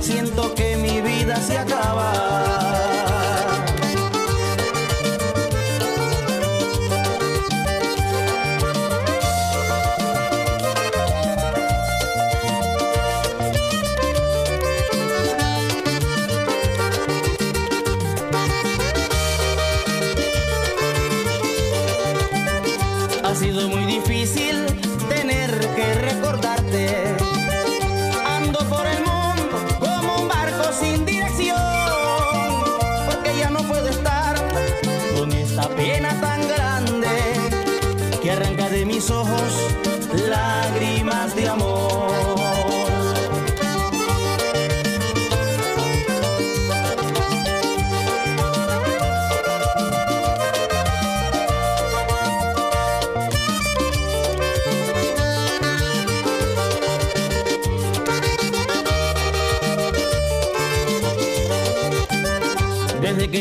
siento que mi vida se acaba. Ha sido muy difícil tener que recordarte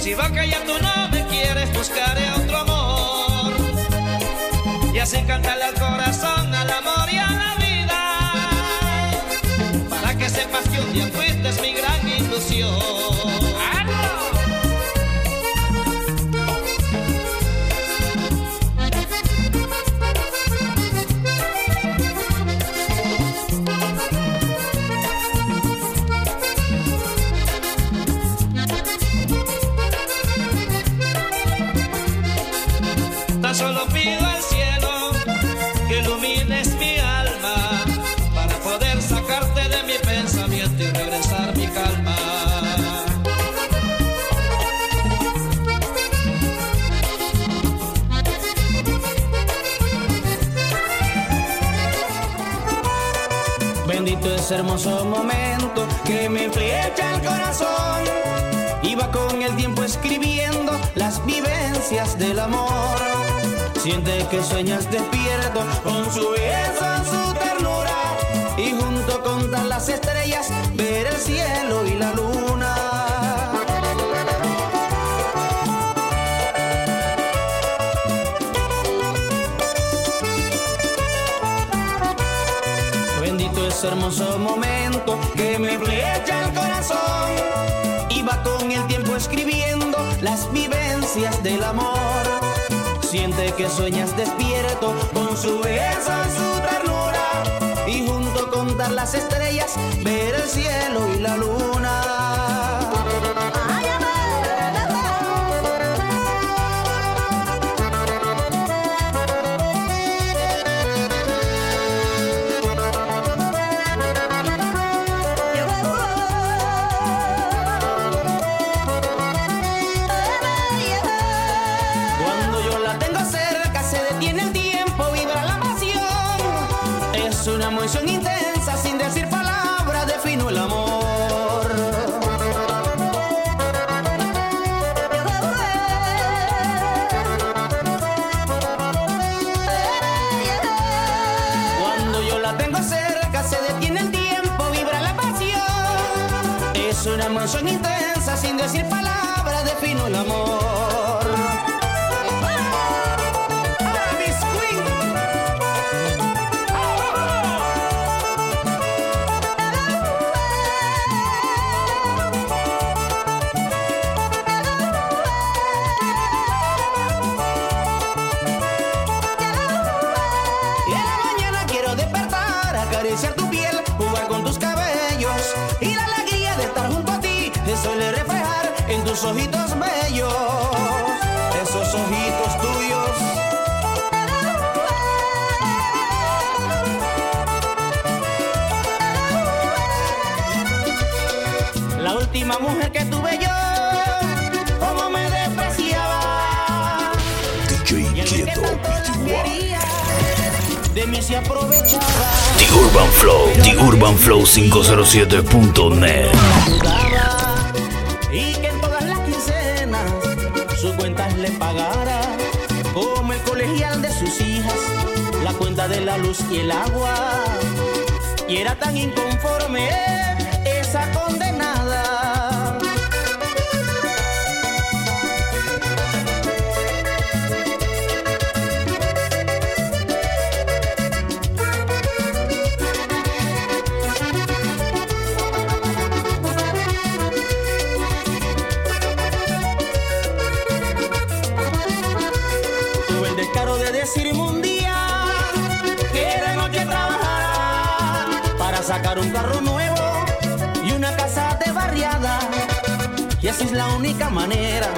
Si va que tú no me quieres, buscaré otro amor. Y así cantarle al corazón, al amor y a la sepas que un día fuiste mi gran ilusión. Ese hermoso momento que me flecha el corazón. Iba con el tiempo escribiendo las vivencias del amor. Siente que sueñas despierto con su belleza, su ternura. Y junto con las estrellas, ver el cielo y la luna. Hermoso momento que me flecha el corazón. Iba con el tiempo escribiendo las vivencias del amor. Siente que sueñas despierto con su belleza, su ternura. Y junto con las estrellas, ver el cielo y la luna. Emoción intensa sin decir palabras defino el amor. Cuando yo la tengo cerca se detiene el tiempo, vibra la pasión. Es una emoción intensa sin decir palabras defino el amor. Ojitos bellos, esos ojitos tuyos. La última mujer que tuve yo, como me despreciaba. DJ Y el que de mí se aprovechaba. The Urban Flow, The Urban Flow 507.net. el agua. Y era tan inconforme esa condenada. Tuve el descaro de decirme un sacar un carro nuevo y una casa de barriada. Y así es la única manera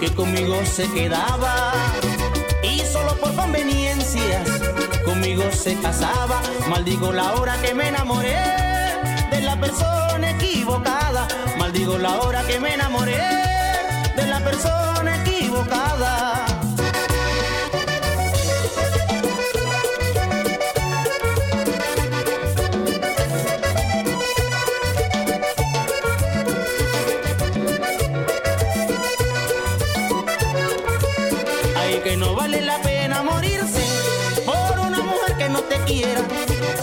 que conmigo se quedaba. Y solo por conveniencias conmigo se casaba. Maldigo la hora que me enamoré de la persona equivocada. Maldigo la hora que me enamoré de la persona equivocada.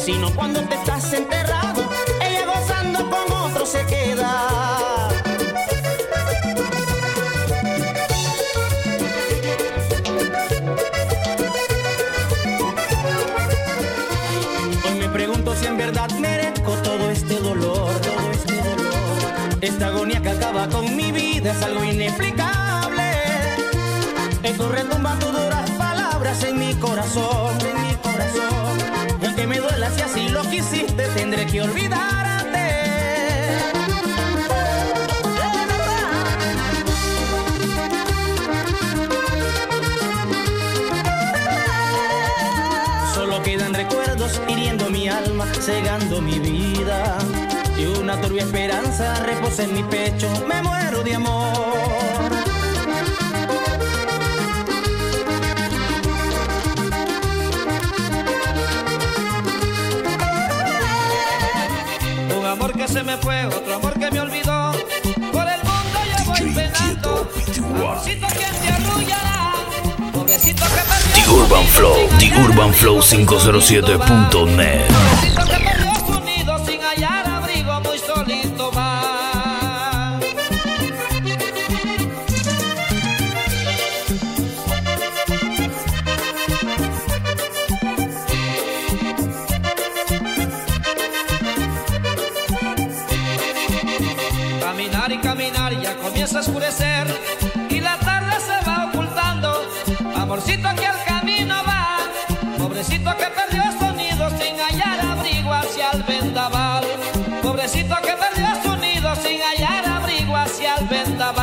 Sino cuando te estás enterrado, ella gozando con otro se queda. Hoy me pregunto si en verdad merezco todo este dolor, todo este dolor. Esta agonía que acaba con mi vida es algo inexplicable. Eco retumba tus duras palabras en mi corazón. Que olvidarte. Solo quedan recuerdos hiriendo mi alma, cegando mi vida. Y una turbia esperanza reposa en mi pecho, me muero de amor. Se me fue, otro amor que me olvidó. Por el mundo yo voy penando. Amorcito que te arrullará. Pobrecito que perdió. The Urban Flow, The Urban Flow 507.net. comienza a y la tarde se va ocultando. Amorcito que al camino va, pobrecito que perdió sonido sin hallar abrigo hacia el vendaval. Pobrecito que perdió sonido sin hallar abrigo hacia el vendaval.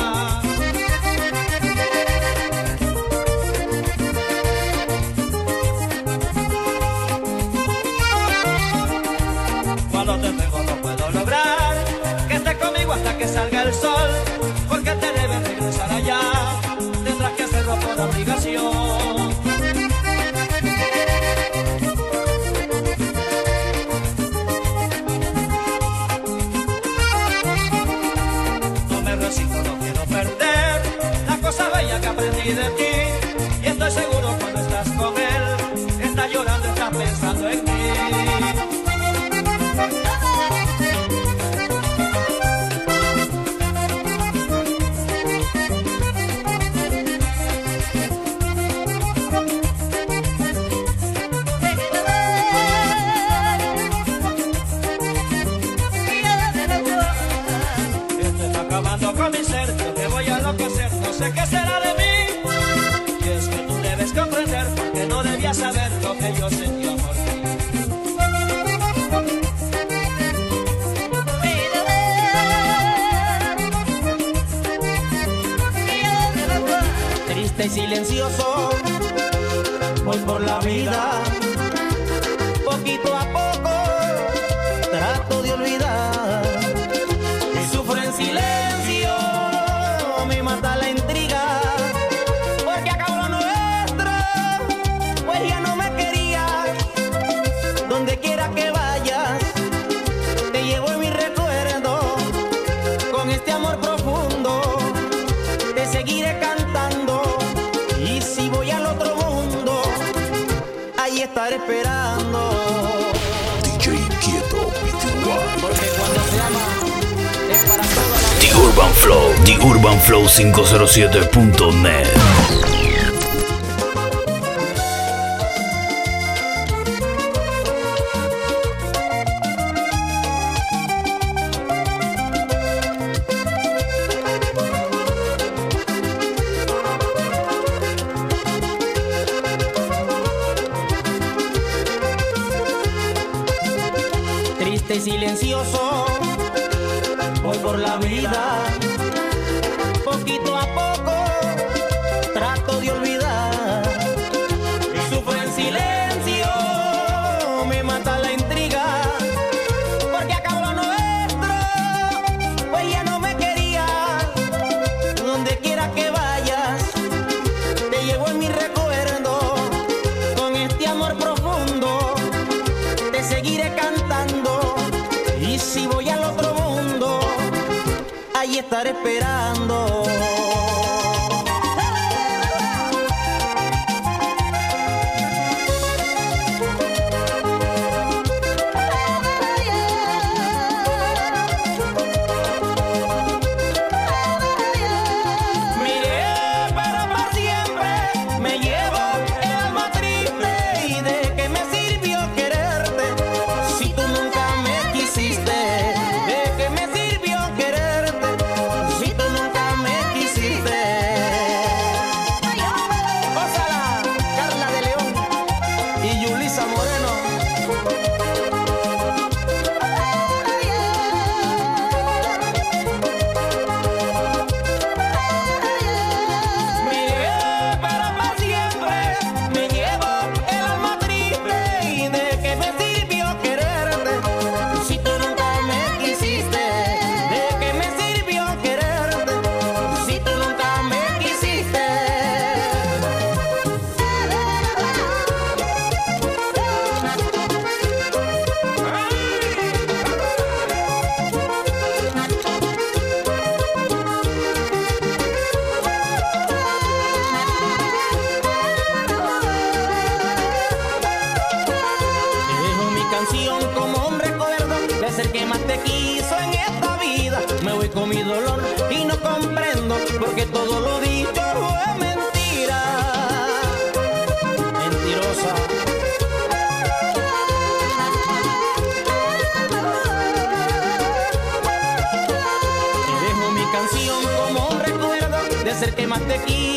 obligación. triste silencioso, voy por la vida, poquito a poco. esperando. DJ Inquieto, Porque cuando se ama, es para toda. The Urban Flow, The Urban Flow 507.net. estar esperando. el que más te quiere.